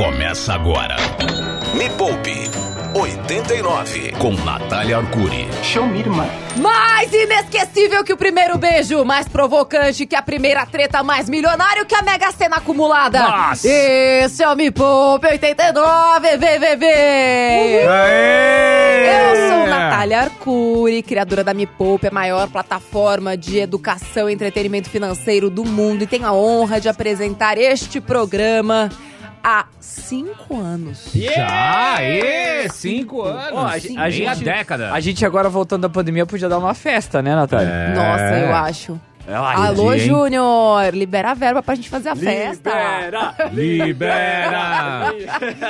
começa agora. Me Poupe 89 com Natália Arcuri. Show me, irmã. Mais inesquecível que o primeiro beijo, mais provocante que a primeira treta, mais milionário que a Mega Sena acumulada. Nossa. Esse é o Me Poupe 89, VVV. Eu sou Natália Arcuri, criadora da Me Poupe, a maior plataforma de educação e entretenimento financeiro do mundo e tenho a honra de apresentar este programa há cinco anos. Já, ê, cinco anos. Ó, a Sim, a gente, década. a gente agora voltando da pandemia podia dar uma festa, né, Natália? É. Nossa, eu acho. Ai, Alô, dia, hein? Júnior, libera a verba pra gente fazer a festa. Libera! Libera!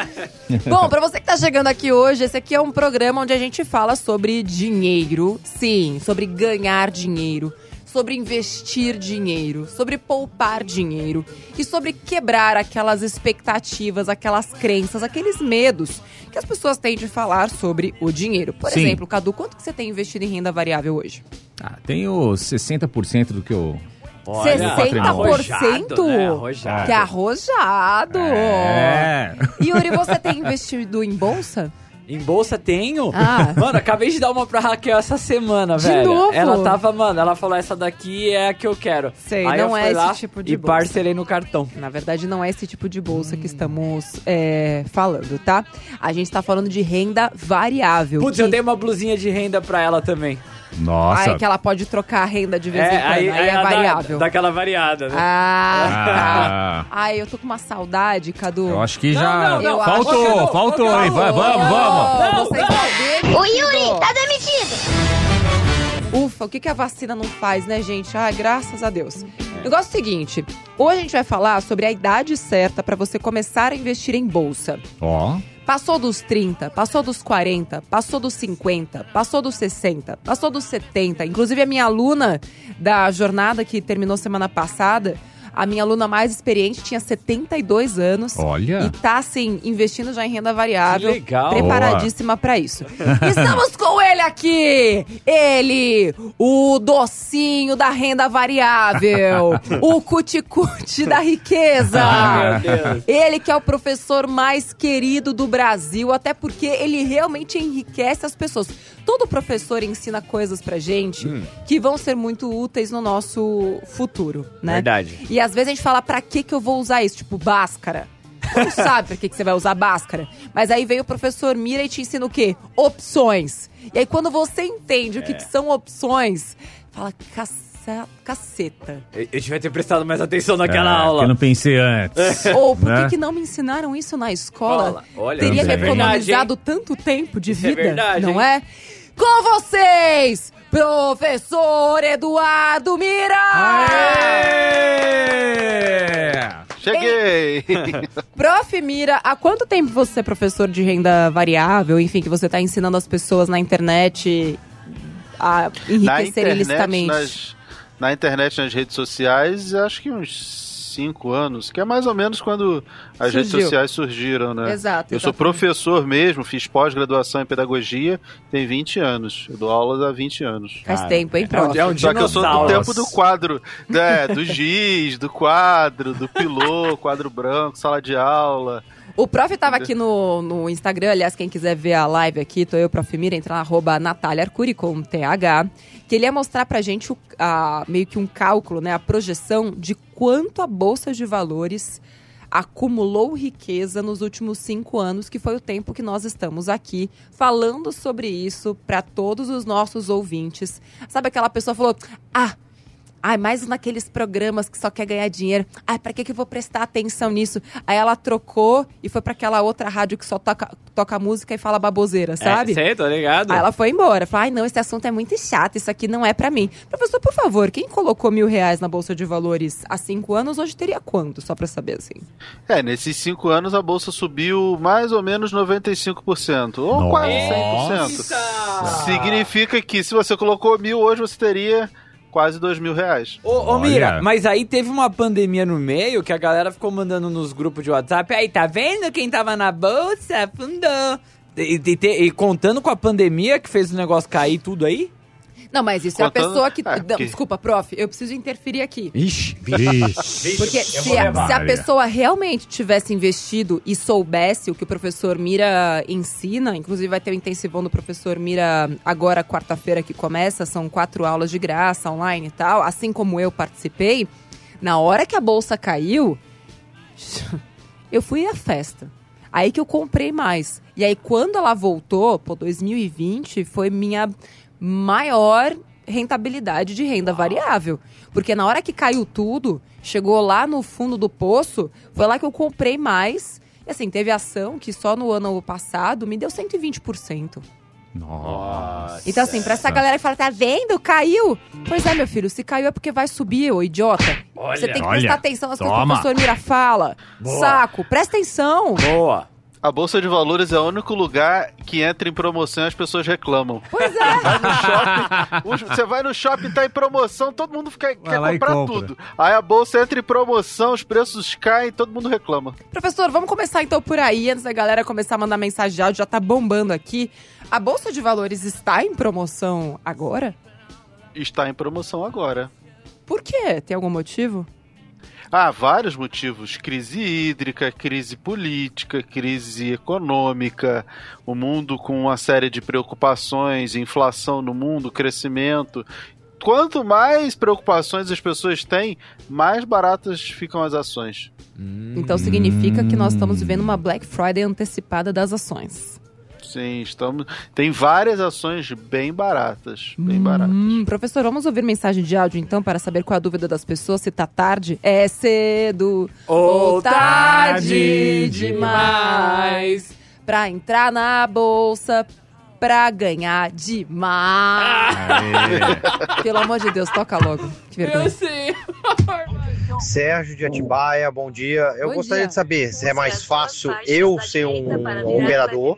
Bom, pra você que tá chegando aqui hoje, esse aqui é um programa onde a gente fala sobre dinheiro. Sim, sobre ganhar dinheiro, sobre investir dinheiro, sobre poupar dinheiro e sobre quebrar aquelas expectativas, aquelas crenças, aqueles medos que as pessoas têm de falar sobre o dinheiro. Por Sim. exemplo, Cadu, quanto que você tem investido em renda variável hoje? Ah, tenho 60% do que eu... 60%? Arrojado, né? Arrojado. Que arrojado! É. Yuri, você tem investido em bolsa? Em bolsa tenho? Ah. Mano, acabei de dar uma pra Raquel essa semana, De velho. novo? Ela tava, mano, ela falou, essa daqui é a que eu quero. Sei, Aí não é esse tipo de E bolsa. parcelei no cartão. Na verdade, não é esse tipo de bolsa que estamos é, falando, tá? A gente tá falando de renda variável. Putz, que... eu dei uma blusinha de renda pra ela também. Nossa. Ah, é que ela pode trocar a renda de vez em quando. Aí, é ela dá- variável. Dá aquela variada, né? Ah, Ah. tá. Ai, eu tô com uma saudade, Cadu. Eu acho que Não, já... não, não. Faltou, Ô, Cadu, faltou, hein? Vamos, vamos. Não. O Yuri tá demitido. Ufa, o que, que a vacina não faz, né, gente? Ai, graças a Deus. O negócio é o seguinte: hoje a gente vai falar sobre a idade certa pra você começar a investir em bolsa. Ó, Passou dos 30, passou dos 40, passou dos 50, passou dos 60, passou dos 70. Inclusive, a minha aluna da jornada que terminou semana passada, a minha aluna mais experiente tinha 72 anos. olha. E tá, assim, investindo já em renda variável. Que legal. Preparadíssima pra isso. Estamos com ele aqui! Ele, o docinho da renda variável. o cuticute da riqueza. Ai, meu Deus. Ele que é o professor mais querido do Brasil, até porque ele realmente enriquece as pessoas. Todo professor ensina coisas pra gente Hum. que vão ser muito úteis no nosso futuro, né? Verdade. E às vezes a gente fala, pra que que eu vou usar isso? Tipo, báscara. Não sabe pra que, que você vai usar báscara. Mas aí vem o professor Mira e te ensina o quê? Opções. E aí quando você entende o que, que são opções, fala, "Caça- caceta. Eu eu devia ter prestado mais atenção naquela É, que aula. Eu não pensei antes. Ou por que Né? que não me ensinaram isso na escola? Escola. Olha, Teria é economizado tanto tempo de Isso é vida, verdade, não hein? é? Com vocês, professor Eduardo Mira! Aê! Cheguei! Prof. Mira, há quanto tempo você é professor de renda variável? Enfim, que você está ensinando as pessoas na internet a na enriquecer internet, ilicitamente? nas, na internet, nas redes sociais, acho que uns cinco anos, que é mais ou menos quando as redes Surgiu. sociais surgiram, né? Exato. Eu sou exatamente. professor mesmo, fiz pós-graduação em pedagogia, tem 20 anos. Eu dou aulas há 20 anos. Faz Cara, tempo, hein, é um- prof? é um Só que eu sou do tempo do quadro, né, do giz, do quadro, do pilô, quadro branco, sala de aula. O prof tava aqui no, no Instagram, aliás, quem quiser ver a live aqui, tô eu, prof. Mira, entra na arroba Natália Arcuri com TH, que ele ia mostrar pra gente o- a- meio que um cálculo, né, a projeção de quanto a Bolsa de Valores acumulou riqueza nos últimos cinco anos, que foi o tempo que nós estamos aqui falando sobre isso pra todos os nossos ouvintes. Sabe aquela pessoa falou, ah, Ai, mais um naqueles programas que só quer ganhar dinheiro. Ai, pra que, que eu vou prestar atenção nisso? Aí ela trocou e foi pra aquela outra rádio que só toca, toca música e fala baboseira, sabe? É, sei, tô ligado. Aí ela foi embora. Falou, ai não, esse assunto é muito chato, isso aqui não é pra mim. Professor, por favor, quem colocou mil reais na Bolsa de Valores há cinco anos, hoje teria quanto? Só pra saber, assim. É, nesses cinco anos a bolsa subiu mais ou menos 95%, ou Nossa. quase 100%. Significa que se você colocou mil, hoje você teria quase dois mil reais. Ô, ô. Mira, mas aí teve uma pandemia no meio que a galera ficou mandando nos grupos de WhatsApp. Aí, tá vendo quem tava na bolsa? Afundou. E, e- e- e contando com a pandemia que fez o negócio cair tudo aí? Não, mas isso é a Contando- pessoa que. Não, porque- Desculpa, prof, eu preciso interferir aqui. Ixi, vixe. Porque se a, se a pessoa realmente tivesse investido e soubesse o que o professor Mira ensina, inclusive vai ter o intensivão do professor Mira agora, quarta-feira que começa, são quatro aulas de graça online e tal, assim como eu participei, na hora que a bolsa caiu, eu fui à festa. Aí que eu comprei mais. E aí, quando ela voltou, pô, 2020 foi minha maior rentabilidade de renda variável. Porque na hora que caiu tudo, chegou lá no fundo do poço, foi lá que eu comprei mais. E assim, teve ação que só no ano passado me deu 120%. Nossa. Então, assim, pra essa galera que fala, tá vendo? Caiu! Pois é, meu filho, se caiu é porque vai subir, ô idiota. Você tem que olha, prestar atenção nas coisas que o toma. professor Mira fala. Saco, presta atenção. Boa. A Bolsa de Valores é o único lugar que entra em promoção e as pessoas reclamam. Pois é. No shopping, os- você vai no shopping, tá em promoção, todo mundo fica- quer comprar compra. tudo. Aí a bolsa entra em promoção, os preços caem, todo mundo reclama. Professor, vamos começar então por aí, antes da galera começar a mandar mensagem de áudio, já tá bombando aqui. A Bolsa de Valores está em promoção agora? Está em promoção agora. Por quê? Tem algum motivo? Há vários motivos: crise hídrica, crise política, crise econômica, o mundo com uma série de preocupações, inflação no mundo, crescimento. Quanto mais preocupações as pessoas têm, mais baratas ficam as ações. Então significa que nós estamos vivendo uma Black Friday antecipada das ações. Sim, estamos. Tem várias ações bem baratas. Bem baratas. Hum, professor, vamos ouvir mensagem de áudio então para saber qual é a dúvida das pessoas, se tá tarde. É cedo Ou tarde demais pra entrar na bolsa pra ganhar demais. Aê. Pelo amor de Deus, toca logo. Que vergonha. sei. Sérgio de Atibaia, bom dia. Eu Bom gostaria dia. de saber se é mais fácil eu ser um operador,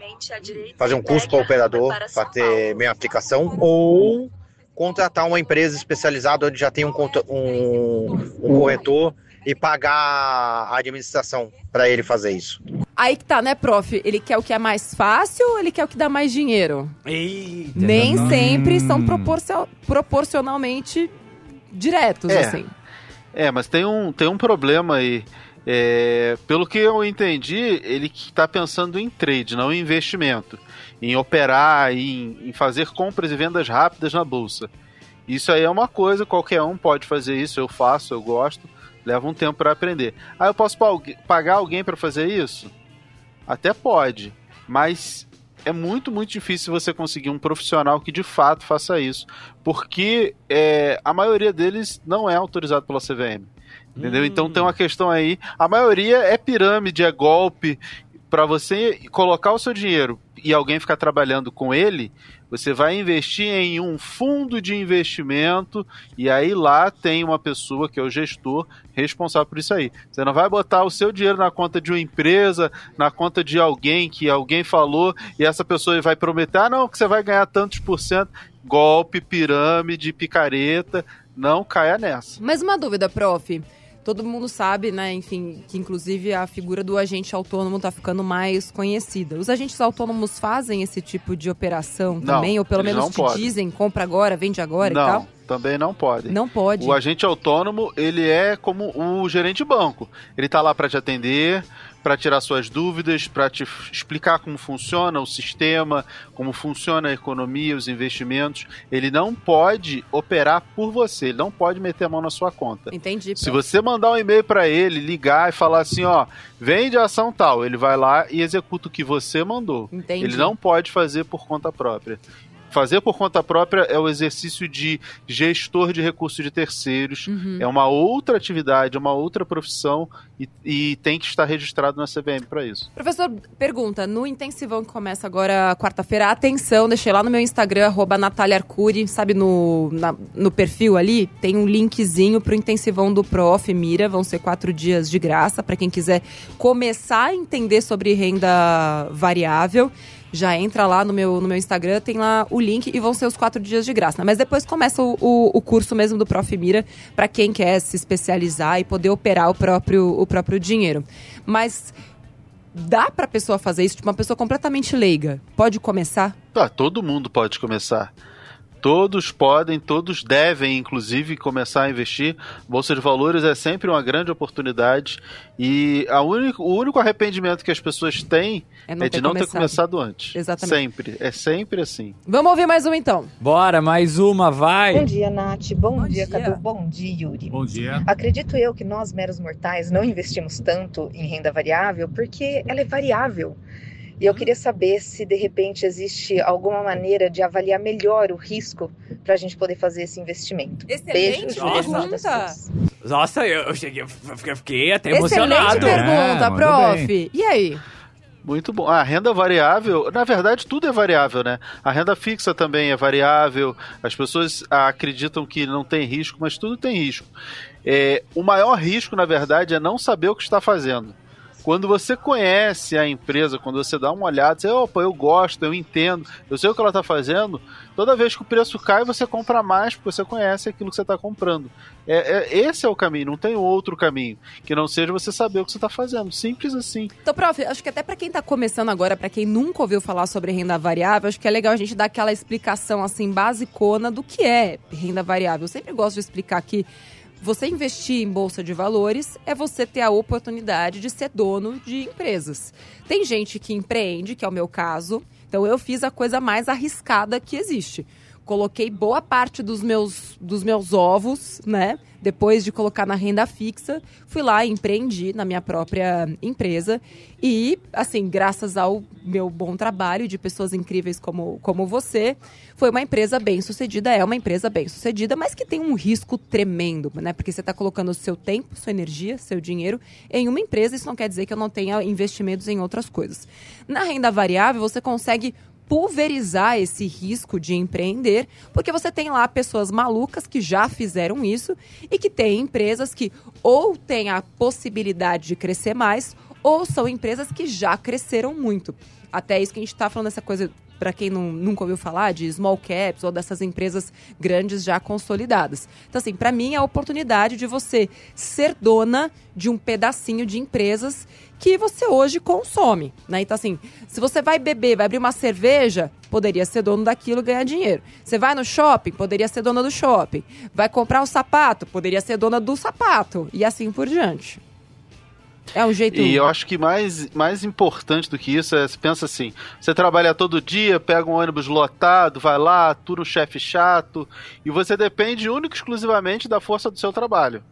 fazer um curso para operador, para ter minha aplicação, ou contratar uma empresa especializada onde já tem um, conta- um, um corretor e pagar a administração para ele fazer isso. Aí que tá, né, prof? Ele quer o que é mais fácil ou ele quer o que dá mais dinheiro? Eita. Nem sempre são Hum. proporcio- proporcionalmente diretos, É. assim. É, mas tem um, tem um problema aí. É, pelo que eu entendi, ele está pensando em trade, não em investimento. Em operar, em, em fazer compras e vendas rápidas na bolsa. Isso aí é uma coisa, qualquer um pode fazer isso, eu faço, eu gosto, leva um tempo para aprender. Ah, eu posso pa- pagar alguém para fazer isso? Até pode, mas é muito, muito difícil você conseguir um profissional que de fato faça isso, porque é, a maioria deles não é autorizado pela CVM. Entendeu? Então tem uma questão aí. A maioria é pirâmide, é golpe. Para você colocar o seu dinheiro e alguém ficar trabalhando com ele, você vai investir em um fundo de investimento e aí lá tem uma pessoa que é o gestor responsável por isso aí. Você não vai botar o seu dinheiro na conta de uma empresa, na conta de alguém que alguém falou e essa pessoa vai prometer, ah não, que você vai ganhar tantos por cento. Golpe, pirâmide, picareta, não caia nessa. Mas uma dúvida, prof. Todo mundo sabe, né, enfim, que inclusive a figura do agente autônomo tá ficando mais conhecida. Os agentes autônomos fazem esse tipo de operação Não, também? Ou pelo menos te podem. dizem, compra agora, vende agora não, e tal? também não pode. Não pode. O agente autônomo, ele é como o gerente de banco. Ele tá lá para te atender, para tirar suas dúvidas, para te explicar como funciona o sistema, como funciona a economia, os investimentos. Ele não pode operar por você, ele não pode meter a mão na sua conta. Entendi. Se você mandar um e-mail para ele, ligar e falar assim, ó, vende a ação tal, ele vai lá e executa o que você mandou. Entendi. Ele não pode fazer por conta própria. Fazer por conta própria é o exercício de gestor de recursos de terceiros. Uhum. É uma outra atividade, é uma outra profissão e, e tem que estar registrado na CVM para isso. Professor, pergunta, no intensivão que começa agora quarta-feira, atenção, deixei lá no meu Instagram, arroba Natália Arcuri, sabe, no, na- no perfil ali, tem um linkzinho pro intensivão do Prof. Mira, vão ser quatro dias de graça, para quem quiser começar a entender sobre renda variável. Já entra lá no meu, no meu Instagram, tem lá o link e vão ser os quatro dias de graça. Mas depois começa o, o, o curso mesmo do Prof. Mira, para quem quer se especializar e poder operar o próprio, o próprio dinheiro. Mas dá pra pessoa fazer isso? Tipo, uma pessoa completamente leiga. Pode começar? Tá, todo mundo pode começar. Todos podem, todos devem, inclusive, começar a investir. Bolsa de valores é sempre uma grande oportunidade e a único, o único arrependimento que as pessoas têm é, é de não começado. ter começado antes. Exatamente. Sempre. É sempre assim. Vamos ouvir mais um então. Bora, mais uma, vai. Bom dia, Nath. Bom, Bom dia, dia. Cadu. Bom dia, Yuri. Bom dia. Acredito eu que nós, meros mortais, não investimos tanto em renda variável porque ela é variável. E eu queria saber se de repente existe alguma maneira de avaliar melhor o risco para a gente poder fazer esse investimento. Excelente Beijos, pergunta. Nossa, eu, cheguei, eu fiquei até Excelente emocionado. pergunta, É, prof. E aí? Muito bom. A renda variável, na verdade, tudo é variável, né? A renda fixa também é variável. As pessoas ah, acreditam que não tem risco, mas tudo tem risco. É, o maior risco, na verdade, é não saber o que está fazendo. Quando você conhece a empresa, quando você dá uma olhada, você, opa, eu gosto, eu entendo, eu sei o que ela está fazendo, toda vez que o preço cai, você compra mais, porque você conhece aquilo que você está comprando. É, é- esse é o caminho, não tem outro caminho, que não seja você saber o que você está fazendo. Simples assim. Então, prof, acho que até pra quem tá começando agora, pra quem nunca ouviu falar sobre renda variável, acho que é legal a gente dar aquela explicação assim basicona do que é renda variável. Eu sempre gosto de explicar que você investir em bolsa de valores é você ter a oportunidade de ser dono de empresas. Tem gente que empreende, que é o meu caso. Então eu fiz a coisa mais arriscada que existe. Coloquei boa parte dos meus, dos meus ovos, né? Depois de colocar na renda fixa, fui lá empreendi na minha própria empresa. E, assim, graças ao meu bom trabalho de pessoas incríveis como, como você, foi uma empresa bem sucedida, é uma empresa bem sucedida, mas que tem um risco tremendo, né? Porque você está colocando seu tempo, sua energia, seu dinheiro em uma empresa, isso não quer dizer que eu não tenha investimentos em outras coisas. Na renda variável, você consegue pulverizar esse risco de empreender, porque você tem lá pessoas malucas que já fizeram isso e que têm empresas que ou têm a possibilidade de crescer mais, ou são empresas que já cresceram muito. Até isso que a gente está falando, essa coisa, para quem não, nunca ouviu falar, de small caps ou dessas empresas grandes já consolidadas. Então, assim, para mim é a oportunidade de você ser dona de um pedacinho de empresas que você hoje consome, né? Então, assim, se você vai beber, vai abrir uma cerveja, poderia ser dono daquilo e ganhar dinheiro. Você vai no shopping, poderia ser dona do shopping. Vai comprar um sapato, poderia ser dona do sapato. E assim por diante. É um jeito... E eu acho que mais, mais importante do que isso é, você pensa assim, você trabalha todo dia, pega um ônibus lotado, vai lá, atura um chefe chato, e você depende único e exclusivamente da força do seu trabalho.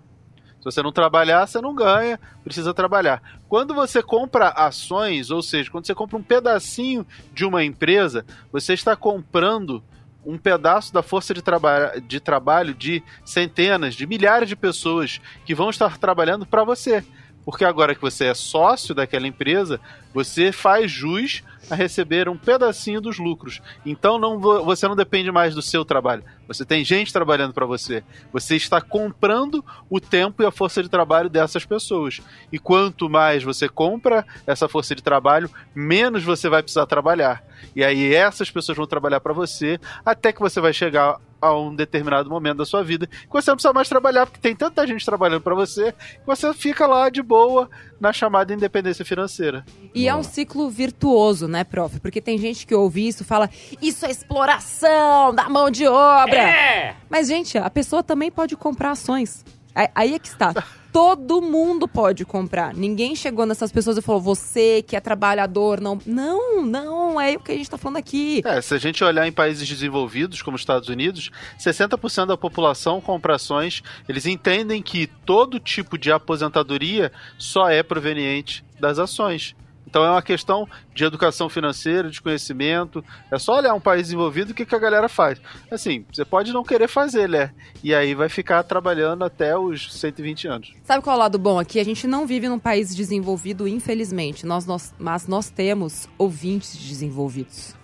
Se você não trabalhar, você não ganha, precisa trabalhar. Quando você compra ações, ou seja, quando você compra um pedacinho de uma empresa, você está comprando um pedaço da força de, traba de trabalho de centenas, de milhares de pessoas que vão estar trabalhando para você. Porque agora que você é sócio daquela empresa, você faz jus a receber um pedacinho dos lucros. Então não, vo- você não depende mais do seu trabalho. Você tem gente trabalhando para você. Você está comprando o tempo e a força de trabalho dessas pessoas. E quanto mais você compra essa força de trabalho, menos você vai precisar trabalhar. E aí essas pessoas vão trabalhar para você até que você vai chegar a um determinado momento da sua vida que você não precisa mais trabalhar porque tem tanta gente trabalhando para você que você fica lá de boa na chamada independência financeira. E é um ciclo virtuoso, né, prof? Porque tem gente que ouve isso e fala, isso é exploração da mão de obra. É! Mas, gente, a pessoa também pode comprar ações. Aí- Aí é que está. Todo mundo pode comprar. Ninguém chegou nessas pessoas e falou, você que é trabalhador, não. Não, não, é o que a gente tá falando aqui. É, se a gente olhar em países desenvolvidos, como os Estados Unidos, 60% da população compra ações. Eles entendem que todo tipo de aposentadoria só é proveniente das ações. Então é uma questão de educação financeira, de conhecimento. É só olhar um país desenvolvido o que, que a galera faz. Assim, você pode não querer fazer, né? E aí vai ficar trabalhando até os 120 anos. Sabe qual é o lado bom aqui? A gente não vive num país desenvolvido, infelizmente. Nós, nós, mas nós temos ouvintes desenvolvidos.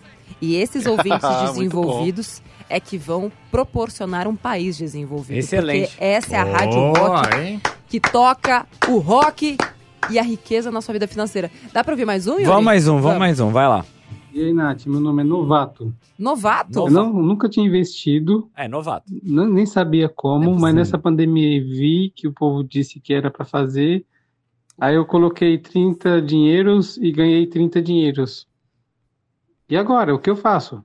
E esses ouvintes Muito desenvolvidos é que vão proporcionar um país desenvolvido. Excelente. Porque essa é a rádio rock hein? que toca o rock e a riqueza na sua vida financeira. Dá pra ouvir mais um, Yuri? Vamos mais um, vamos mais um, vai lá. E aí, Nath, meu nome é Novato. Novato? Eu não, nunca tinha investido, É, novato. n- nem sabia como, Não é mas nessa pandemia vi que o povo disse que era para fazer. Aí eu coloquei 30 dinheiros e ganhei 30 dinheiros. E agora, o que eu faço?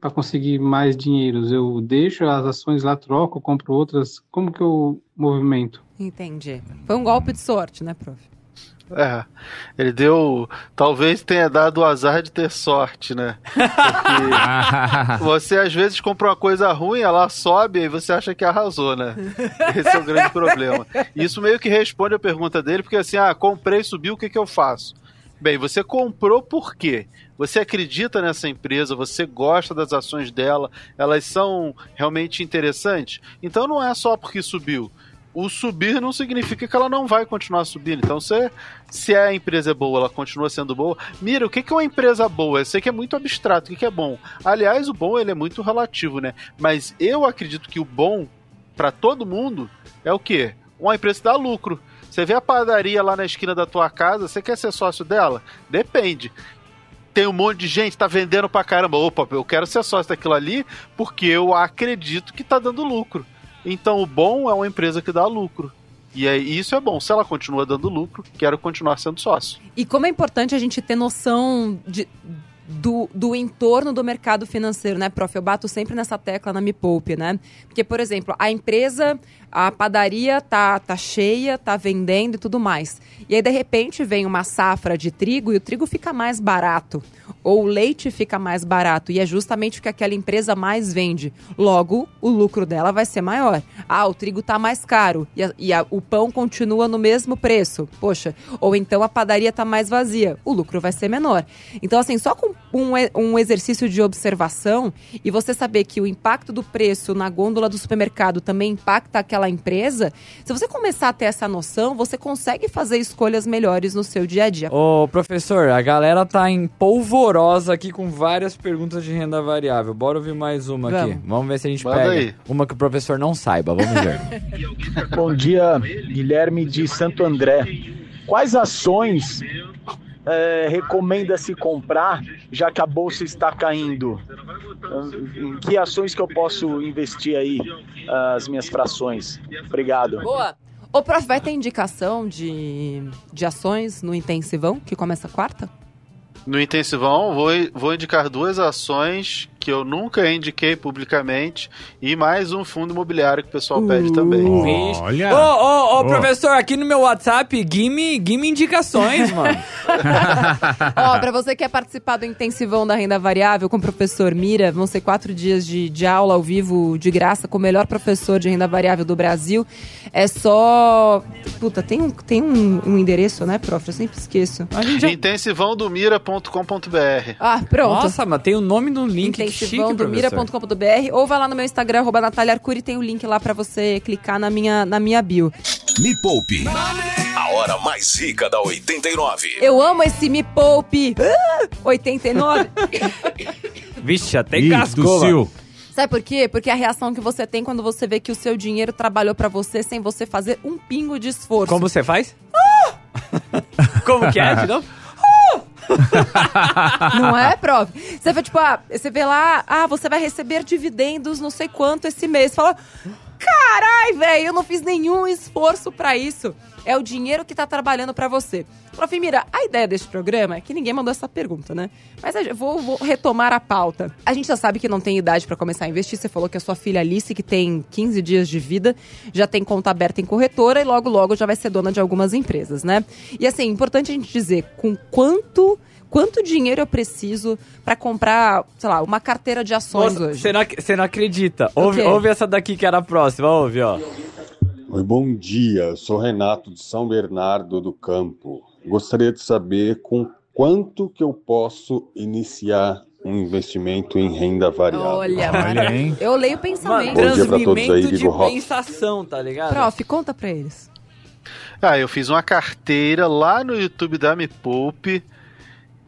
Para conseguir mais dinheiros? Eu deixo as ações lá, troco, compro outras. Como que eu movimento? Entendi. Foi um golpe de sorte, né, prof? É, ele deu. Talvez tenha dado o azar de ter sorte, né? Porque você às vezes compra uma coisa ruim, ela sobe e você acha que arrasou, né? Esse é o grande problema. Isso meio que responde a pergunta dele, porque assim, ah, comprei, subiu, o que, que eu faço? Bem, você comprou por quê? Você acredita nessa empresa, você gosta das ações dela, elas são realmente interessantes? Então não é só porque subiu o subir não significa que ela não vai continuar subindo. Então, se, se a empresa é boa, ela continua sendo boa. Mira, o que, é uma empresa boa? Eu sei que é muito abstrato, o que é bom? Aliás, o bom ele é muito relativo, né? Mas eu acredito que o bom para todo mundo é o quê? Uma empresa que dá lucro. Você vê a padaria lá na esquina da tua casa, você quer ser sócio dela? Depende tem um monte de gente tá vendendo pra caramba. Opa, eu quero ser sócio daquilo ali porque eu acredito que tá dando lucro. Então o bom é uma empresa que dá lucro. E aí, isso é bom. Se ela continua dando lucro, quero continuar sendo sócio. E como é importante a gente ter noção de, do, do entorno do mercado financeiro, né, prof? Eu bato sempre nessa tecla na Me Poupe, né? Porque, por exemplo, a empresa, a padaria tá, tá cheia, tá vendendo e tudo mais. E aí, de repente, vem uma safra de trigo e o trigo fica mais barato ou o leite fica mais barato e é justamente o que aquela empresa mais vende. Logo, o lucro dela vai ser maior. Ah, o trigo está mais caro e, a, e a, o pão continua no mesmo preço. Poxa, ou então a padaria está mais vazia. O lucro vai ser menor. Então, assim, só com um, um exercício de observação e você saber que o impacto do preço na gôndola do supermercado também impacta aquela empresa, se você começar a ter essa noção, você consegue fazer escolhas melhores no seu dia a dia. Ô, professor, a galera tá em polvorosa aqui com várias perguntas de renda variável. Bora ouvir mais uma Vamos. aqui. Vamos ver se a gente Manda pega aí. uma que o professor não saiba. Vamos ver. Bom dia, Guilherme de Santo André. Quais ações eh, recomenda-se comprar, já que a bolsa está caindo? Em que ações que eu posso investir aí as minhas frações? Obrigado. Boa! Ô, prof, vai ter indicação de, de ações no intensivão, que começa quarta? No intensivão, vou, vou indicar duas ações que eu nunca indiquei publicamente e mais um fundo imobiliário que o pessoal pede também. Olha. Ô, ô, professor, aqui no meu WhatsApp, gimme, gimme indicações, mano. Ó, pra você que quer participar do intensivão da renda variável com o professor Mira, vão ser quatro dias de, de aula ao vivo de graça com o melhor professor de renda variável do Brasil. É só. Puta, tem um, tem um, um endereço, né, prof? Eu sempre esqueço. Já... Intensivãodomira.com.br Ah, pronto. Nossa, mas tem o nome do link, intensivão do professor. mira.com.br ou vai lá no meu Instagram, arroba Natália Arcuri, tem o link lá pra você clicar na minha, na minha bio. Me Poupe. A hora mais rica da 89. Eu amo esse Me Poupe Ah, 89. Vixe, até Ih. Sil. Sabe por quê? Porque é a reação que você tem quando você vê que o seu dinheiro trabalhou pra você sem você fazer um pingo de esforço. Como você faz? Como que é, de novo? Não é, prof? Você vê, tipo, ah, você vê lá, ah, você vai receber dividendos não sei quanto esse mês. Fala, carai, velho, eu não fiz nenhum esforço pra isso. É o dinheiro que tá trabalhando pra você. Prof. Mira, a ideia desse programa é que ninguém mandou essa pergunta, né? Mas eu vou, vou retomar a pauta. A gente já sabe que não tem idade pra começar a investir. Você falou que a sua filha Alice, que tem 15 dias de vida, já tem conta aberta em corretora e logo, logo já vai ser dona de algumas empresas, né? E assim, importante a gente dizer com quanto quanto dinheiro eu preciso pra comprar, sei lá, uma carteira de ações Nossa, hoje. Você não, você não acredita. Ouve, ouve essa daqui que era a próxima, ouve, ó. Oi, bom dia. Eu sou Renato de São Bernardo do Campo. Gostaria de saber com quanto que eu posso iniciar um investimento em renda variável. Olha, Olha, hein? eu leio Mano, pensamento. Bom dia pra todos aí, de Rock. pensação, tá ligado? Prof, conta pra eles. Ah, eu fiz uma carteira lá no YouTube da Me Poupe.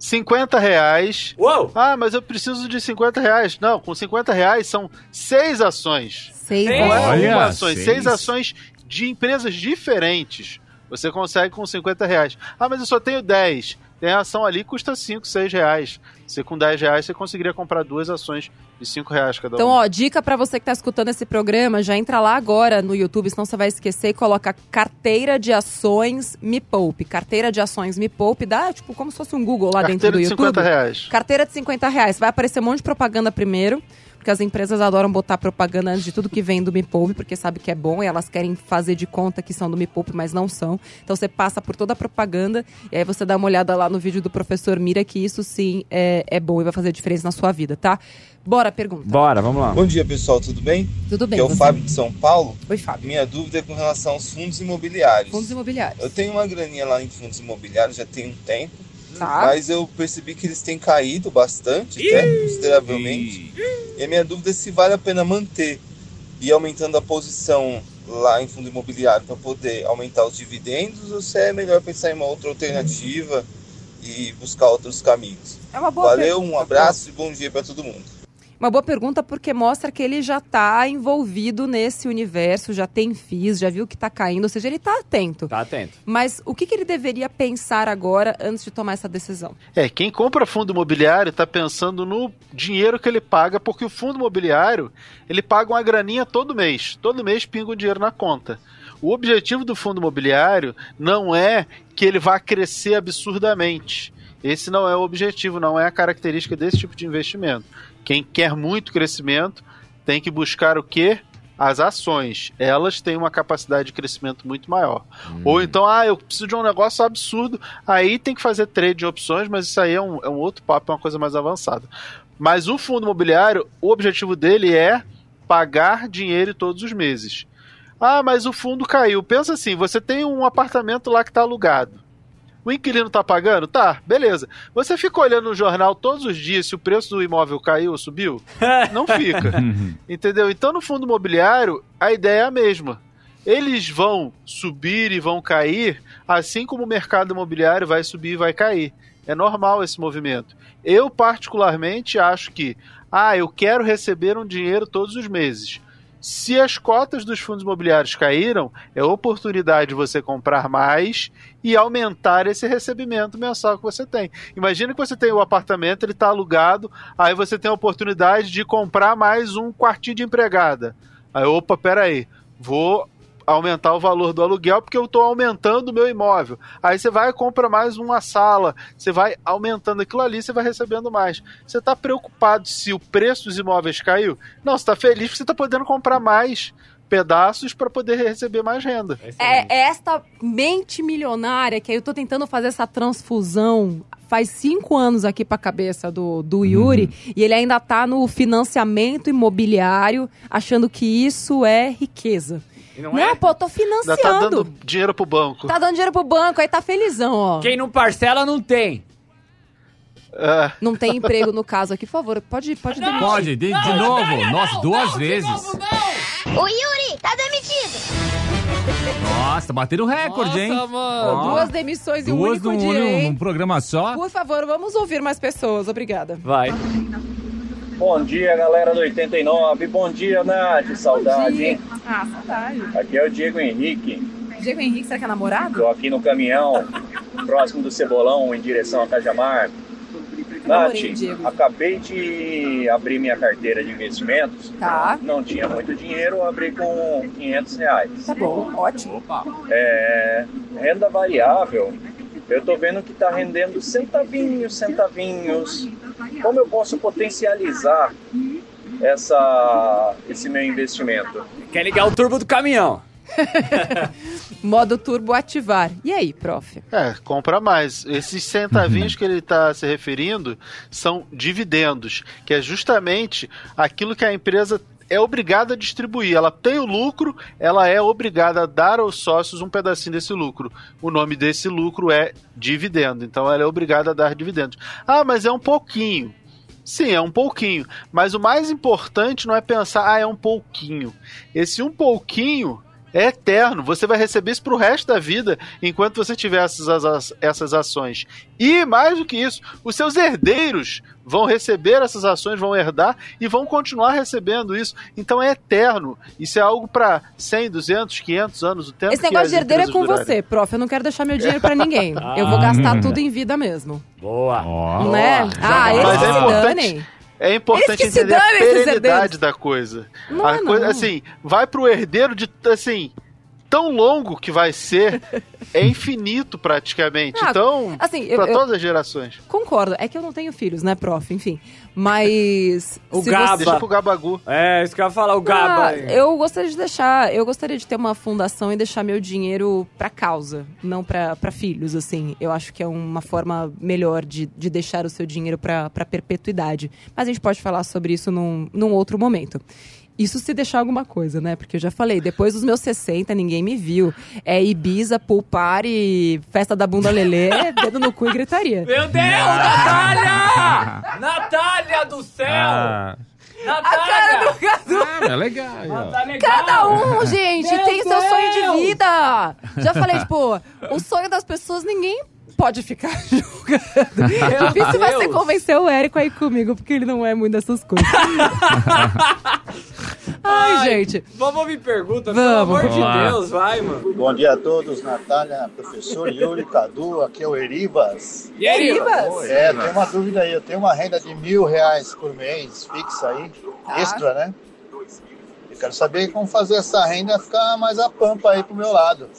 50 reais. Uou! Ah, mas eu preciso de 50 reais. Não, com 50 reais são seis ações. Seis Seis? Não é Olha, uma ações, seis. seis ações de empresas diferentes. Você consegue com 50 reais. Ah, mas eu só tenho 10. Tem a ação ali custa 5, 6 reais. Você com 10 reais você conseguiria comprar duas ações de 5 reais cada Então, uma. ó, dica pra você que tá escutando esse programa, já entra lá agora no YouTube, senão você vai esquecer e coloca carteira de ações Me Poupe. Carteira de ações Me Poupe, dá tipo como se fosse um Google lá dentro Carteira do de YouTube. 50 reais. Carteira de 50 reais. Vai aparecer um monte de propaganda primeiro, porque as empresas adoram botar propaganda antes de tudo que vem do Me Poupe, porque sabe que é bom e elas querem fazer de conta que são do Me Poupe, mas não são. Então você passa por toda a propaganda e aí você dá uma olhada lá no vídeo do professor Mira, que isso sim é, é bom e vai fazer diferença na sua vida, tá? Bora, pergunta. Bora, vamos lá. Bom dia, pessoal, tudo bem? Tudo bem, Aqui é o? Fábio de São Paulo. Oi, Fábio. Minha dúvida é com relação aos fundos imobiliários. Fundos imobiliários. Eu tenho uma graninha lá em fundos imobiliários, já tem um tempo. Tá. Mas eu percebi que eles têm caído bastante, até consideravelmente. E a minha dúvida é se vale a pena manter e aumentando a posição lá em fundo imobiliário para poder aumentar os dividendos ou se é melhor pensar em uma outra alternativa e buscar outros caminhos. É uma boa Valeu, pergunta, um abraço e bom dia para todo mundo. Uma boa pergunta porque mostra que ele já está envolvido nesse universo, já tem FIIs, já viu que está caindo, ou seja, ele está atento. Tá atento. Mas o que, que ele deveria pensar agora antes de tomar essa decisão? É, quem compra fundo imobiliário está pensando no dinheiro que ele paga, porque o fundo imobiliário ele paga uma graninha todo mês. Todo mês pinga o dinheiro na conta. O objetivo do fundo imobiliário não é que ele vá crescer absurdamente. Esse não é o objetivo, não é a característica desse tipo de investimento. Quem quer muito crescimento tem que buscar o quê? As ações. Elas têm uma capacidade de crescimento muito maior. Ou então, ah, eu preciso de um negócio absurdo. Aí tem que fazer trade de opções, mas isso aí é um, é um outro papo, é uma coisa mais avançada. Mas o fundo imobiliário, o objetivo dele é pagar dinheiro todos os meses. Ah, mas o fundo caiu. Pensa assim: você tem um apartamento lá que está alugado. O inquilino está pagando? Tá, beleza. Você fica olhando no jornal todos os dias se o preço do imóvel caiu ou subiu? Não fica. Entendeu? Então, no fundo imobiliário, a ideia é a mesma. Eles vão subir e vão cair, assim como o mercado imobiliário vai subir e vai cair. É normal esse movimento. Eu, particularmente, acho que, ah, eu quero receber um dinheiro todos os meses. Se as cotas dos fundos imobiliários caíram, é oportunidade de você comprar mais e aumentar esse recebimento mensal que você tem. Imagina que você tem o apartamento, ele está alugado, aí você tem a oportunidade de comprar mais um quartinho de empregada. Aí, opa, peraí, vou aumentar o valor do aluguel porque eu estou aumentando o meu imóvel. Aí você vai e compra mais uma sala, você vai aumentando aquilo ali, você vai recebendo mais. Você está preocupado se o preço dos imóveis caiu? Não, você está feliz porque você está podendo comprar mais pedaços para poder receber mais renda. É, é esta mente milionária que aí eu tô tentando fazer essa transfusão faz cinco anos aqui pra cabeça do, do Yuri e ele ainda tá no financiamento imobiliário achando que isso é riqueza. Não, Não, pô, tô Ainda financiando. tá dando dinheiro pro banco. Tá dando dinheiro pro banco, aí tá felizão, ó. Quem não parcela não tem. É. Não tem emprego no caso aqui, por favor, pode, pode demitir. Pode, de, de novo. Nossa, duas vezes. O Yuri tá demitido. Nossa, batendo recorde, hein? Ó, Duas demissões em um Duas único num, dia, num programa só. Por favor, vamos ouvir mais pessoas. Obrigada. Vai. Bom dia, galera do 89. Bom dia, Nath. Saudade, hein? Ah, saudade. Aqui é o Diego Henrique. Diego Henrique, será que é namorado? Tô aqui no caminhão, próximo do Cebolão, em direção a Cajamar. Nath, acabei de abrir minha carteira de investimentos. Tá. Não tinha muito dinheiro, abri com 500 reais. Tá bom, ótimo. É, renda variável, eu tô vendo que tá rendendo centavinhos, centavinhos. Como eu posso potencializar essa, esse meu investimento? Quer ligar o turbo do caminhão. Modo turbo ativar. E aí, prof? É, compra mais. Esses centavinhos que ele está se referindo são dividendos, que é justamente aquilo que a empresa é obrigada a distribuir. Ela tem o lucro, ela é obrigada a dar aos sócios um pedacinho desse lucro. O nome desse lucro é dividendo. Então ela é obrigada a dar dividendos. Ah, mas é um pouquinho. Sim, é um pouquinho. Mas o mais importante não é pensar, ah, é um pouquinho. Esse um pouquinho É eterno. Você vai receber isso pro resto da vida enquanto você tiver essas, essas ações. E mais do que isso, os seus herdeiros vão receber essas ações, vão herdar e vão continuar recebendo isso. Então é eterno. Isso é algo para 100, 200, 500 anos, o tempo Esse negócio de herdeiro é com durarem. você, prof. Eu não quero deixar meu dinheiro para ninguém. Eu vou gastar tudo em vida mesmo. Boa. Né? Ah, eles Mas é importante. É importante entender a perenidade da coisa. Não, a coisa, assim, vai pro herdeiro de assim, tão longo que vai ser, é infinito praticamente. Ah, então, assim, para todas as gerações. Concordo. É que eu não tenho filhos, né, prof? Enfim. Mas. O se Gaba. você- Deixa pro Gabagu. É, isso que eu ia falar, o Gaba. Ah, eu gostaria de deixar, eu gostaria de ter uma fundação e deixar meu dinheiro pra causa, não pra pra filhos, assim. Eu acho que é uma forma melhor de, de deixar o seu dinheiro pra pra perpetuidade. Mas a gente pode falar sobre isso num, num outro momento. Isso se deixar alguma coisa, né? Porque eu já falei, depois dos meus 60, ninguém me viu. É Ibiza, pool party, festa da bunda lelê, dedo no cu e gritaria. Meu Deus, Natália! Natália do céu! Ah, A cara do Cadu! é legal. Tá. Cada um, gente, Meu tem seu sonho de vida. Já falei, tipo, o sonho das pessoas ninguém pode ficar julgando. Difícil vai ser Deus! convencer o Érico aí comigo, porque ele não é muito dessas coisas. Ai, gente. Vamos ouvir pergunta, Vamos. pelo amor de lá. Deus, vai, mano. Bom dia a todos, Natália, professor Yuri, Cadu, aqui é o Eribas. E aí, Eribas? É, tem uma dúvida aí, eu tenho uma renda de mil reais por mês, fixa aí, Tá. extra, né? Quero saber como fazer essa renda ficar mais a pampa aí pro meu lado.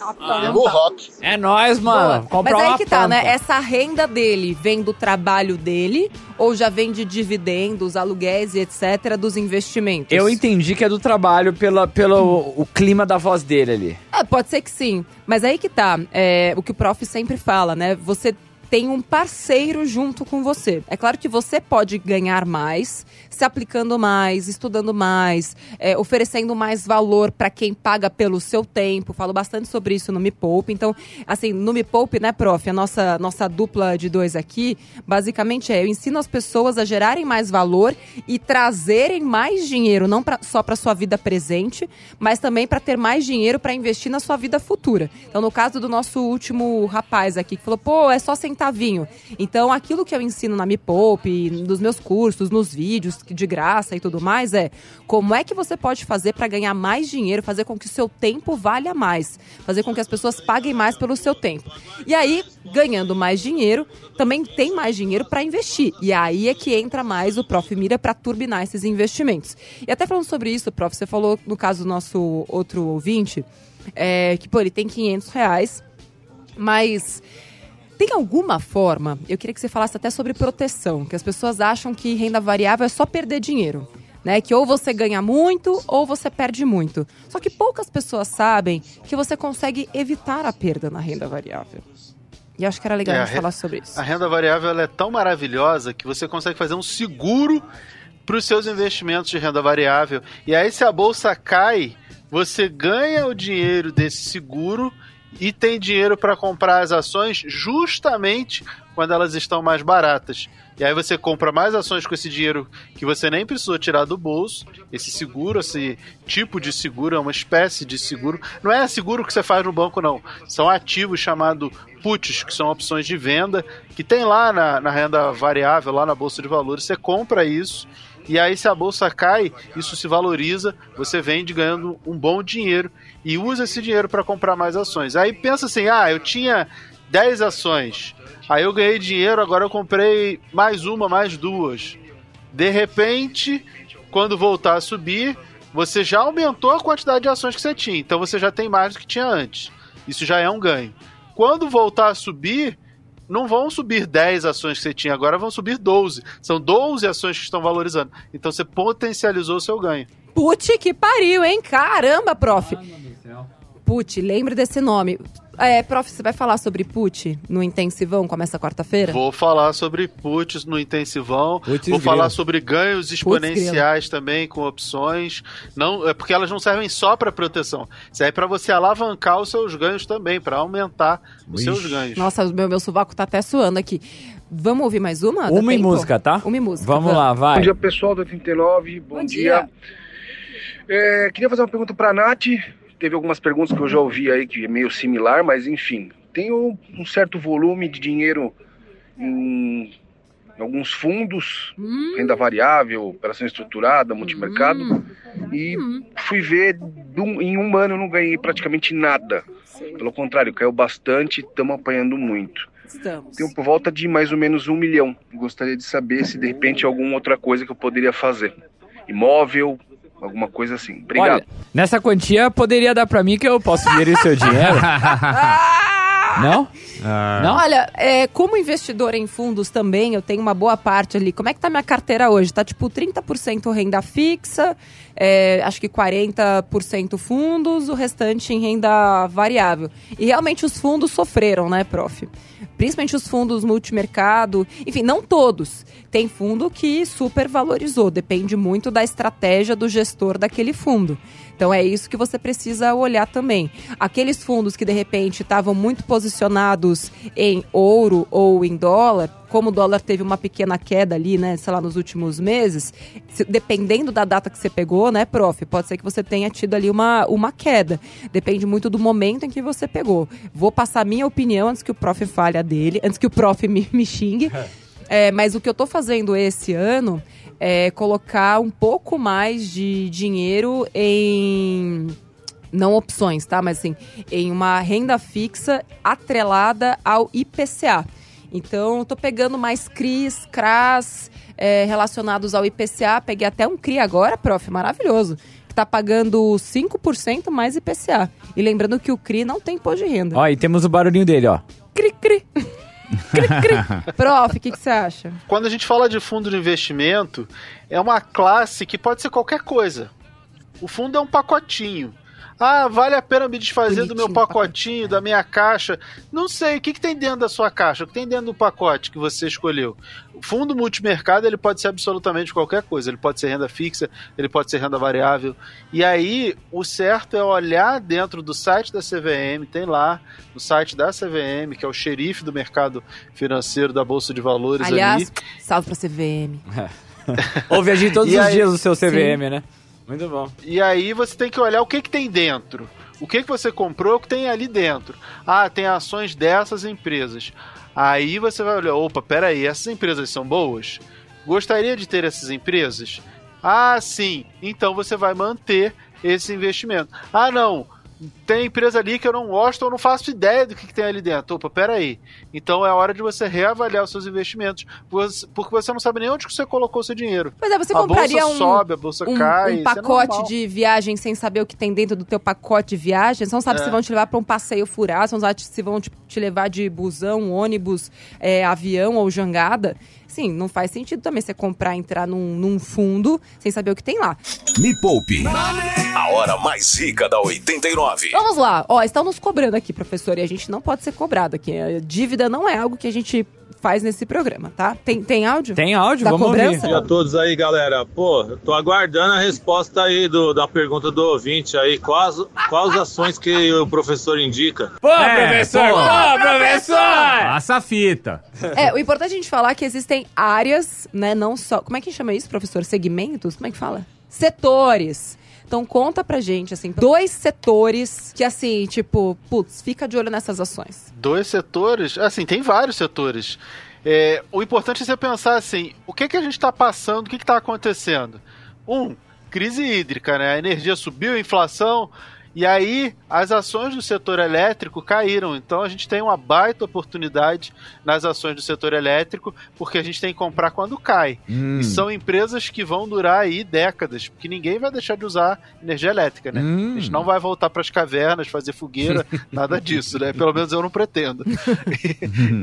Pelo rock. É nóis, mano. Comprar Mas aí uma que tá, né? pampa. Essa renda dele vem do trabalho dele ou já vem de dividendos, aluguéis e etc. dos investimentos? Eu entendi que é do trabalho pela, pelo o clima da voz dele ali. É, pode ser que sim. Mas aí que tá. É, o que o prof sempre fala, né? Você tem um parceiro junto com você. É claro que você pode ganhar mais, se aplicando mais, estudando mais, é, oferecendo mais valor para quem paga pelo seu tempo. Falo bastante sobre isso no Me Poupe. Então, assim, no Me Poupe, né, prof? A nossa, nossa dupla de dois aqui, basicamente é: eu ensino as pessoas a gerarem mais valor e trazerem mais dinheiro, não pra, só para sua vida presente, mas também para ter mais dinheiro para investir na sua vida futura. Então, no caso do nosso último rapaz aqui, que falou, pô, é só centavinho. Então, aquilo que eu ensino na Me Poupe, nos meus cursos, nos vídeos de graça e tudo mais, é como é que você pode fazer para ganhar mais dinheiro, fazer com que o seu tempo valha mais, fazer com que as pessoas paguem mais pelo seu tempo. E aí, ganhando mais dinheiro, também tem mais dinheiro para investir. E aí é que entra mais o Prof. Mira para turbinar esses investimentos. E até falando sobre isso, Prof, você falou no caso do nosso outro ouvinte, é, que, pô, ele tem 500 reais, mas tem alguma forma, eu queria que você falasse até sobre proteção, que as pessoas acham que renda variável é só perder dinheiro. Né, que ou você ganha muito ou você perde muito. Só que poucas pessoas sabem que você consegue evitar a perda na renda variável. E acho que era legal É, a gente falar sobre isso. A renda variável é tão maravilhosa que você consegue fazer um seguro para os seus investimentos de renda variável. E aí, se a bolsa cai, você ganha o dinheiro desse seguro e tem dinheiro para comprar as ações justamente quando elas estão mais baratas. E aí você compra mais ações com esse dinheiro que você nem precisou tirar do bolso. Esse seguro, esse tipo de seguro, é uma espécie de seguro. Não é seguro que você faz no banco, não. São ativos chamados puts, que são opções de venda, que tem lá na, na renda variável, lá na Bolsa de Valores. Você compra isso. E aí, se a bolsa cai, isso se valoriza, você vende ganhando um bom dinheiro e usa esse dinheiro para comprar mais ações. Aí pensa assim: ah, eu tinha 10 ações, aí eu ganhei dinheiro, agora eu comprei mais uma, mais duas. De repente, quando voltar a subir, você já aumentou a quantidade de ações que você tinha, então você já tem mais do que tinha antes. Isso já é um ganho. Quando voltar a subir, não vão subir 10 ações que você tinha, agora vão subir 12. São 12 ações que estão valorizando. Então você potencializou o seu ganho. Put que pariu, hein? Caramba, prof. Put, lembre desse nome. É, prof, você vai falar sobre put no intensivão, começa quarta-feira? Vou falar sobre puts no intensivão. Putz vou grilo. falar sobre ganhos exponenciais também com opções. Não, é porque elas não servem só para proteção. Serve para você alavancar os seus ganhos também, para aumentar os seus ganhos. Nossa, meu, meu sovaco tá até suando aqui. Vamos ouvir mais uma? Dá Uma em música, tá? Uma em música. Vamos lá, vai. Bom dia, pessoal do 89. Bom, Bom dia. dia. É, queria fazer uma pergunta para a Nath. Teve algumas perguntas que eu já ouvi aí que é meio similar, mas enfim, tenho um certo volume de dinheiro em alguns fundos, Hum. renda variável, operação estruturada, multimercado, Hum. e fui ver, em um ano eu não ganhei praticamente nada. Pelo contrário, caiu bastante, estamos apanhando muito. Estamos. Tenho por volta de mais ou menos um milhão. Gostaria de saber se de repente alguma outra coisa que eu poderia fazer. Imóvel, alguma coisa assim. Obrigado. Olha, nessa quantia poderia dar pra mim que eu posso gerir seu dinheiro. Não? Não? Olha, é, como investidor em fundos também, eu tenho uma boa parte ali. Como é que tá minha carteira hoje? Tá tipo 30% renda fixa, é, acho que 40% fundos, o restante em renda variável. E realmente os fundos sofreram, né, prof? Principalmente os fundos multimercado. Enfim, não todos. Tem fundo que supervalorizou. Depende muito da estratégia do gestor daquele fundo. Então é isso que você precisa olhar também. Aqueles fundos que de repente estavam muito posicionados em ouro ou em dólar, como o dólar teve uma pequena queda ali, né, sei lá, nos últimos meses, se- dependendo da data que você pegou, né, prof, pode ser que você tenha tido ali uma, uma queda. Depende muito do momento em que você pegou. Vou passar minha opinião antes que o prof fale a dele, antes que o prof me, me xingue. É, mas o que eu tô fazendo esse ano é colocar um pouco mais de dinheiro em não opções, tá? Mas assim, em uma renda fixa atrelada ao IPCA. Então, eu tô pegando mais CRIs, CRAS é, relacionados ao IPCA. Peguei até um CRI agora, prof, maravilhoso. Que tá pagando 5% mais IPCA. E lembrando que o CRI não tem imposto de renda. Ó, e temos o barulhinho dele, ó. Cri, cri. Cri, cri. Prof, o que que você acha? Quando a gente fala de fundo de investimento, é uma classe que pode ser qualquer coisa. O fundo é um pacotinho. Ah, vale a pena me desfazer do meu pacotinho, da minha caixa. Não sei, o que, que tem dentro da sua caixa? O que tem dentro do pacote que você escolheu? O fundo multimercado ele pode ser absolutamente qualquer coisa. Ele pode ser renda fixa, ele pode ser renda variável. E aí, o certo é olhar dentro do site da CVM, tem lá, no site da CVM, que é o xerife do mercado financeiro da Bolsa de Valores Aliás, ali. salve pra CVM. Ouve a gente todos E os aí- dias do seu CVM, Sim. né? Muito bom. E aí você tem que olhar o que, que tem dentro. O que, que você comprou, o que tem ali dentro. Ah, tem ações dessas empresas. Aí você vai olhar, opa, peraí, essas empresas são boas? Gostaria de ter essas empresas? Ah, sim. Então você vai manter esse investimento. Ah, não. Tem empresa ali que eu não gosto, eu não faço ideia do que, que tem ali dentro. Opa, peraí. Então é hora de você reavaliar os seus investimentos. Porque você não sabe nem onde que você colocou o seu dinheiro. Pois é, você a compraria bolsa um, sobe, a bolsa um, cai. um é pacote normal. de viagem sem saber o que tem dentro do teu pacote de viagem. Você não sabe É. se vão te levar para um passeio furado, se vão, se vão te, te levar de busão, ônibus, é, avião ou jangada. Sim, não faz sentido também você comprar, entrar num, num fundo sem saber o que tem lá. Me Poupe. A hora mais rica da 89. Vamos lá. Ó, estão nos cobrando aqui, professor, e a gente não pode ser cobrado aqui. A dívida não é algo que a gente faz nesse programa, tá? Tem, tem áudio? Tem áudio, da vamos ouvir. cobrança? Bom dia a todos aí, galera. Pô, eu tô aguardando a resposta aí do, da pergunta do ouvinte aí. Quais, quais ações que o professor indica? Pô, professor! pô. Pô, professor! Passa a fita. É, o importante é a gente falar que existem áreas, né, não só... Como é que chama isso, professor? Segmentos? Como é que fala? Setores. Então conta pra gente, assim, dois setores que, assim, tipo, putz, fica de olho nessas ações. Dois setores? Assim, tem vários setores. É, o importante é você pensar assim: o que, que a gente está passando, o que está acontecendo? Um, crise hídrica, né? A energia subiu, a inflação. E aí, as ações do setor elétrico caíram. Então, a gente tem uma baita oportunidade nas ações do setor elétrico, porque a gente tem que comprar quando cai. Hum. E são empresas que vão durar aí décadas, porque ninguém vai deixar de usar energia elétrica, né? Hum. A gente não vai voltar para as cavernas, fazer fogueira, nada disso, né? Pelo menos eu não pretendo.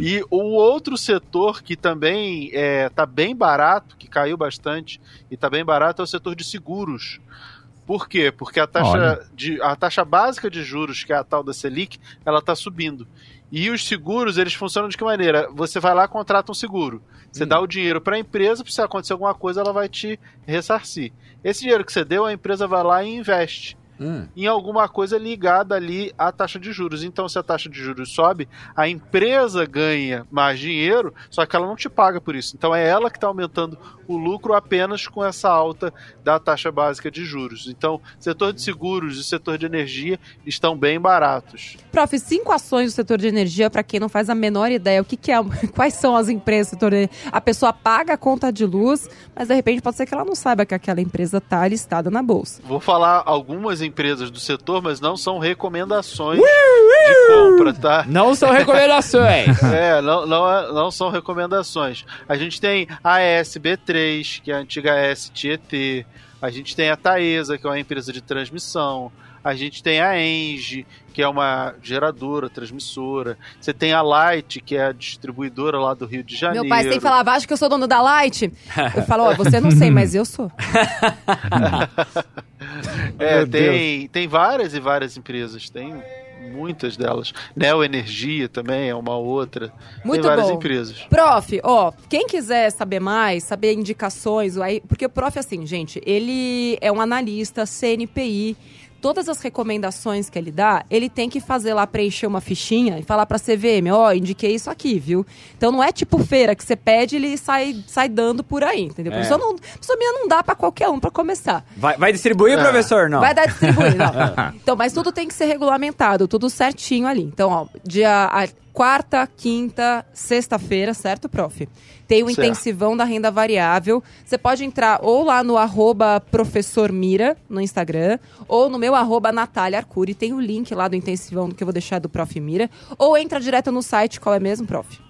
e o outro setor que também está bem barato, que caiu bastante e está bem barato, é o setor de seguros. Por quê? Porque a taxa, Olha. de, a taxa básica de juros, que é a tal da Selic, ela está subindo. E os seguros, eles funcionam de que maneira? Você vai lá e contrata um seguro. Você dá o dinheiro para a empresa, se acontecer alguma coisa, ela vai te ressarcir. Esse dinheiro que você deu, a empresa vai lá e investe. Em alguma coisa ligada ali à taxa de juros. Então, se a taxa de juros sobe, a empresa ganha mais dinheiro, só que ela não te paga por isso. Então, é ela que está aumentando o lucro apenas com essa alta da taxa básica de juros. Então, setor de seguros e setor de energia estão bem baratos. Prof, cinco ações do setor de energia, para quem não faz a menor ideia, o que, que é, quais são as empresas do setor de energia? A pessoa paga a conta de luz, mas de repente pode ser que ela não saiba que aquela empresa está listada na bolsa. Vou falar algumas empresas do setor, mas não são recomendações de compra, tá? Não são recomendações. é, não, não, não são recomendações. A gente tem a SB3, que é a antiga S Tietê. A gente tem a Taesa, que é uma empresa de transmissão. A gente tem a Engie, que é uma geradora, transmissora. Você tem a Light, que é a distribuidora lá do Rio de Janeiro. Meu pai sempre falava, acho que eu sou dono da Light. Eu falo, ó, você não sei, mas eu sou. É, tem, tem várias e várias empresas, tem muitas delas. Neo Energia também é uma outra. Muito tem várias bom. empresas. Prof, ó, quem quiser saber mais, saber indicações, aí, porque o prof, assim, gente, ele é um analista CNPI. Todas as recomendações que ele dá, ele tem que fazer lá, preencher uma fichinha e falar pra CVM, ó, indiquei isso aqui, viu? Então não é tipo feira que você pede e ele sai, sai dando por aí, entendeu? É. Pessoa não, pessoa minha não dá pra qualquer um, pra começar. Vai, vai distribuir, É. professor? Não. Vai dar distribuir, não. Então, mas tudo tem que ser regulamentado, tudo certinho ali. Então, ó, dia a quarta, quinta, sexta-feira, certo, prof? Tem o Certo. intensivão da renda variável. Você pode entrar ou lá no arroba professor Mira, no Instagram, ou no meu arroba Natália Arcuri. Tem o link lá do intensivão que eu vou deixar do prof Mira. Ou entra direto no site, qual é mesmo, prof?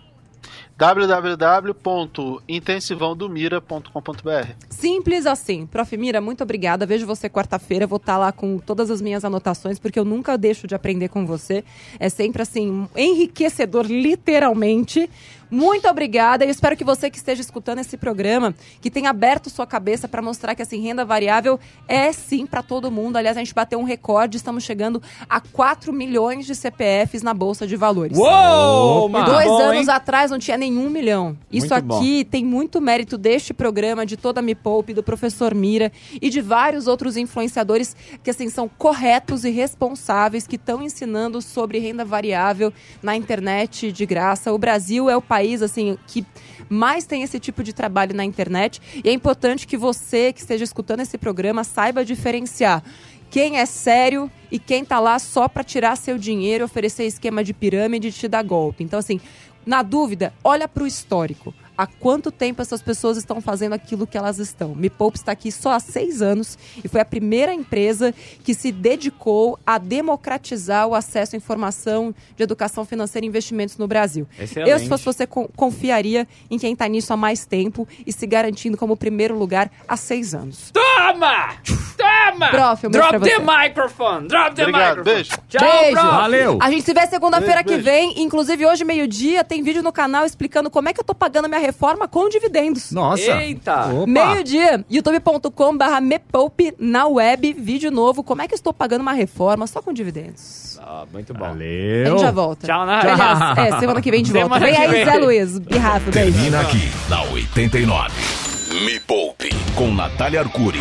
www.intensivãodomira.com.br Simples assim. Prof. Mira, muito obrigada. Vejo você quarta-feira. Vou estar lá com todas as minhas anotações, porque eu nunca deixo de aprender com você. É sempre assim, enriquecedor, literalmente. Muito obrigada e espero que você que esteja escutando esse programa, que tenha aberto sua cabeça para mostrar que assim, renda variável é sim para todo mundo. Aliás, a gente bateu um recorde, estamos chegando a 4 milhões de CPFs na Bolsa de Valores. Uou, Dois bom, anos hein? atrás não tinha nenhum milhão. Isso Muito bom. aqui tem muito mérito deste programa, de toda a Me Poupe, do professor Mira e de vários outros influenciadores que assim são corretos e responsáveis que estão ensinando sobre renda variável na internet de graça. O Brasil é o país assim que mais tem esse tipo de trabalho na internet e é importante que você que esteja escutando esse programa saiba diferenciar quem é sério e quem tá lá só para tirar seu dinheiro, oferecer esquema de pirâmide e te dar golpe. Então, assim, na dúvida, olha para o histórico. Há quanto tempo essas pessoas estão fazendo aquilo que elas estão? Me Poupe está aqui só há seis anos e foi a primeira empresa que se dedicou a democratizar o acesso à informação de educação financeira e investimentos no Brasil. Excelente. Eu, se fosse você, con- confiaria em quem está nisso há mais tempo e se garantindo como primeiro lugar há seis anos. Toma! Toma! Prof, beijo Drop the microphone! Drop the Obrigado, microphone! beijo. Tchau, Beijo. prof. Valeu. A gente se vê segunda-feira que vem. Inclusive, hoje, meio-dia, tem vídeo no canal explicando como é que eu tô pagando minha reforma com dividendos. Nossa. Eita! Meio-dia, youtube.com/barra mepoupe na web, vídeo novo. Como é que eu estou pagando uma reforma só com dividendos? Ah, muito bom. A Valeu. gente já volta. Tchau, Nath. Aliás, é, semana que vem de volta. Vem aí, vem. Zé Luiz. Birrafa, beijo. Termina aqui na 89. Me Poupe com Natália Arcuri.